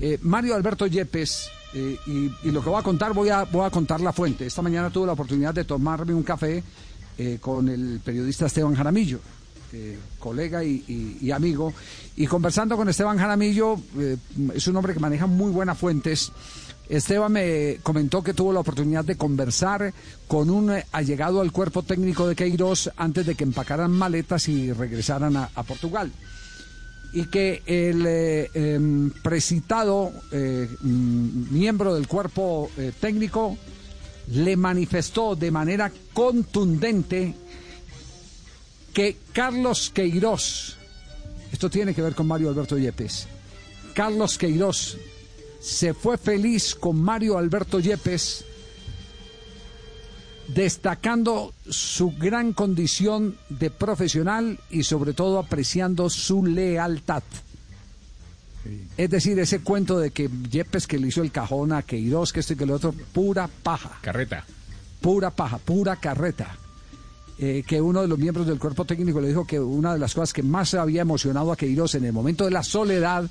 Eh, Mario Alberto Yepes, eh, y, lo que voy a contar, voy a, voy a contar la fuente. Esta mañana tuve la oportunidad de tomarme un café eh, con el periodista Esteban Jaramillo, colega y, amigo, y conversando con Esteban Jaramillo, es un hombre que maneja muy buenas fuentes. Esteban me comentó que tuvo la oportunidad de conversar con un allegado al cuerpo técnico de Queiroz antes de que empacaran maletas y regresaran a Portugal y que el eh, em, precitado eh, mm, miembro del cuerpo eh, técnico le manifestó de manera contundente que Carlos Queiroz, esto tiene que ver con Mario Alberto Yepes, Carlos Queiroz se fue feliz con Mario Alberto Yepes destacando su gran condición de profesional y sobre todo apreciando su lealtad. Es decir, ese cuento de que Yepes que le hizo el cajón a Queiroz, que esto y que lo otro, pura paja, Carreta. pura paja, pura carreta. Eh, que uno de los miembros del cuerpo técnico le dijo que una de las cosas que más había emocionado a Queiroz en el momento de la soledad,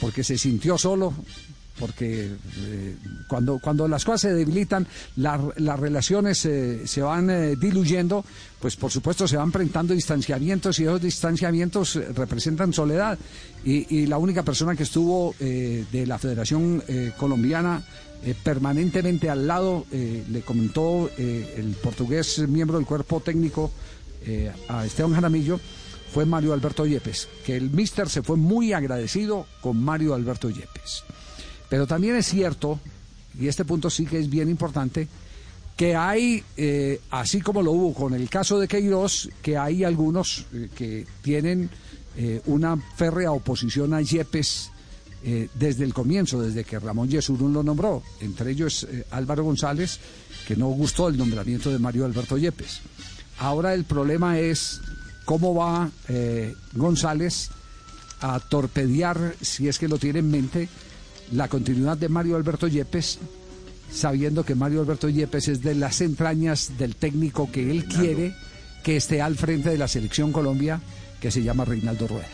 porque se sintió solo, porque eh, cuando, cuando las cosas se debilitan, la- las relaciones eh, se van eh, diluyendo, pues por supuesto se van presentando distanciamientos y esos distanciamientos representan soledad. Y, la única persona que estuvo de la Federación Colombiana permanentemente al lado, le comentó el portugués miembro del cuerpo técnico a Esteban Jaramillo, fue Mario Alberto Yepes, que el míster se fue muy agradecido con Mario Alberto Yepes. Pero también es cierto, y este punto sí que es bien importante, que hay, eh, así como lo hubo con el caso de Queiroz, que hay algunos eh, que tienen eh, una férrea oposición a Yepes desde el comienzo, desde que Ramón Yesurún lo nombró, entre ellos Álvaro González, que no gustó el nombramiento de Mario Alberto Yepes. Ahora el problema es cómo va González a torpedear, si es que lo tiene en mente, la continuidad de Mario Alberto Yepes, sabiendo que Mario Alberto Yepes es de las entrañas del técnico que él quiere que esté al frente de la selección Colombia, que se llama Reinaldo Rueda.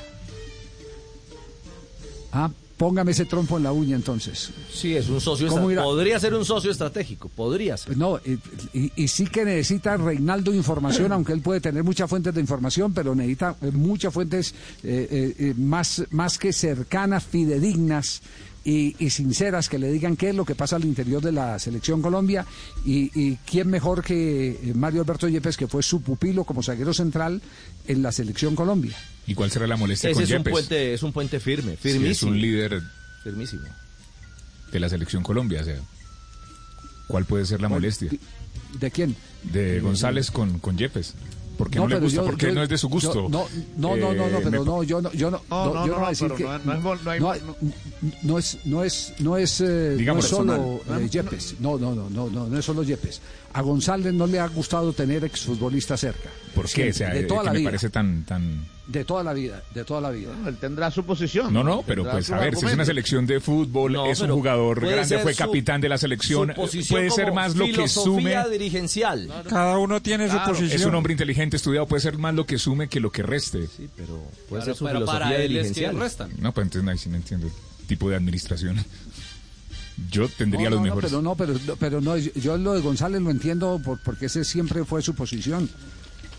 Ah, póngame ese trompo en la uña entonces. Sí, es un socio. Podría ser un socio estratégico, podría ser. Pues no, y, y- y sí que necesita Reinaldo información, aunque él puede tener muchas fuentes de información, pero necesita eh, muchas fuentes eh, eh, más, más que cercanas, fidedignas y, y sinceras que le digan qué es lo que pasa al interior de la selección Colombia y, y quién mejor que eh, Mario Alberto Yepes, que fue su pupilo como zaguero central en la selección Colombia. ¿Y cuál será la molestia Ese con es un Yepes? puente, es un puente firme, Si firmísimo. es un líder Firmísimo. de la selección Colombia, o sea, ¿cuál puede ser la molestia ¿De quién? de González con, con Yepes? ¿Por qué no, le gusta? yo- ¿Por qué yo- no es de su gusto? yo- no, no, no, no, no, Eh, pero me- no, yo no, yo no, No, no, yo no, voy a decir que no es- no es no no no es, no es, no es, eh, no Digamos es solo eh, Yepes, no, no, no, no, no, no es solo Yepes. A González no le ha gustado tener exfutbolistas cerca. ¿Por qué? Siempre, O sea, de eh, toda que la me vida, parece tan, tan... de toda la vida, de toda la vida. Él tendrá su posición. No, no, pero pues a ver, si es una selección de fútbol, No, es un jugador grande, fue su- capitán de la selección, posición puede ser más lo que filosofía sume, dirigencial. Cada uno tiene su posición. es un hombre inteligente, estudiado, puede ser más lo que sume que lo que reste. Sí, pero puede ser su pero filosofía para él es que restan. No, pues entonces ahí sí no entiendo el tipo de administración. Yo tendría No, los no, no, mejores. pero no, pero, pero no, yo lo de González lo entiendo por- porque ese siempre fue su posición.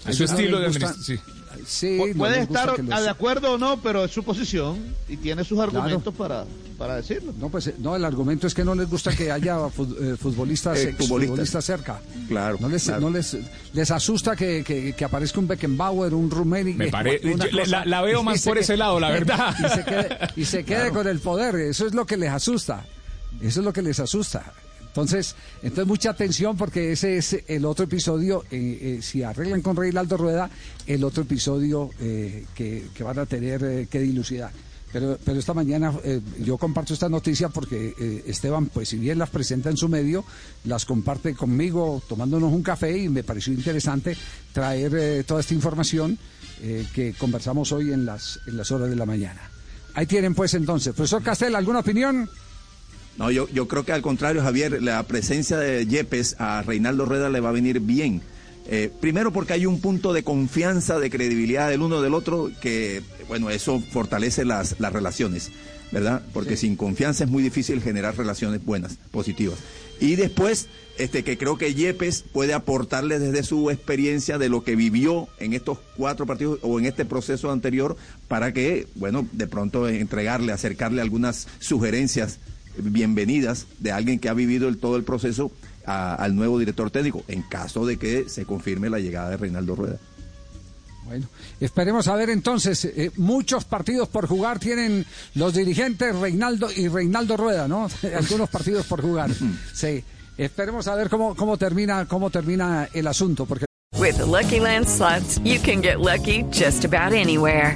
Es su estilo de administración. Sí, Pu- no Puede estar de acuerdo o no, pero es su posición y tiene sus argumentos para, para decirlo. No, pues eh, no, el argumento es que no les gusta que haya fut- eh, futbolistas, Eh, exfutbolistas cerca. Claro, No les, claro. no les, les asusta que, que- que aparezca un Beckenbauer, un Rummenigge. Me pare- una yo- la- la veo más por ese lado, la verdad. Y se quede, y se quede con el poder. Eso es lo que les asusta. Eso es lo que les asusta. Entonces, entonces mucha atención porque ese es el otro episodio, eh, eh, si arreglan con Reinaldo Rueda, el otro episodio eh, que, que van a tener eh, que dilucidar. Pero, pero esta mañana eh, yo comparto esta noticia porque Esteban, pues si bien las presenta en su medio, las comparte conmigo tomándonos un café y me pareció interesante traer toda esta información que conversamos hoy en las, en las horas de la mañana. Ahí tienen pues entonces. Profesor Castel, ¿alguna opinión? No, yo, yo creo que al contrario, Javier, la presencia de Yepes a Reinaldo Rueda le va a venir bien. Eh, primero porque hay un punto de confianza, de credibilidad del uno del otro, que, bueno, eso fortalece las, las relaciones, ¿verdad? Porque sin confianza es muy difícil generar relaciones buenas, positivas. Y después, este, que creo que Yepes puede aportarle desde su experiencia de lo que vivió en estos cuatro partidos o en este proceso anterior para que, bueno, de pronto entregarle, acercarle algunas sugerencias bienvenidas de alguien que ha vivido el, todo el proceso a- al nuevo director técnico, en caso de que se confirme la llegada de Reinaldo Rueda. Bueno, esperemos a ver entonces. eh, muchos partidos por jugar tienen los dirigentes Reinaldo y Reinaldo Rueda, ¿no? Algunos partidos por jugar. Sí. Esperemos a ver cómo, cómo termina cómo termina el asunto, porque With the Lucky Land slots, you can get lucky just about anywhere.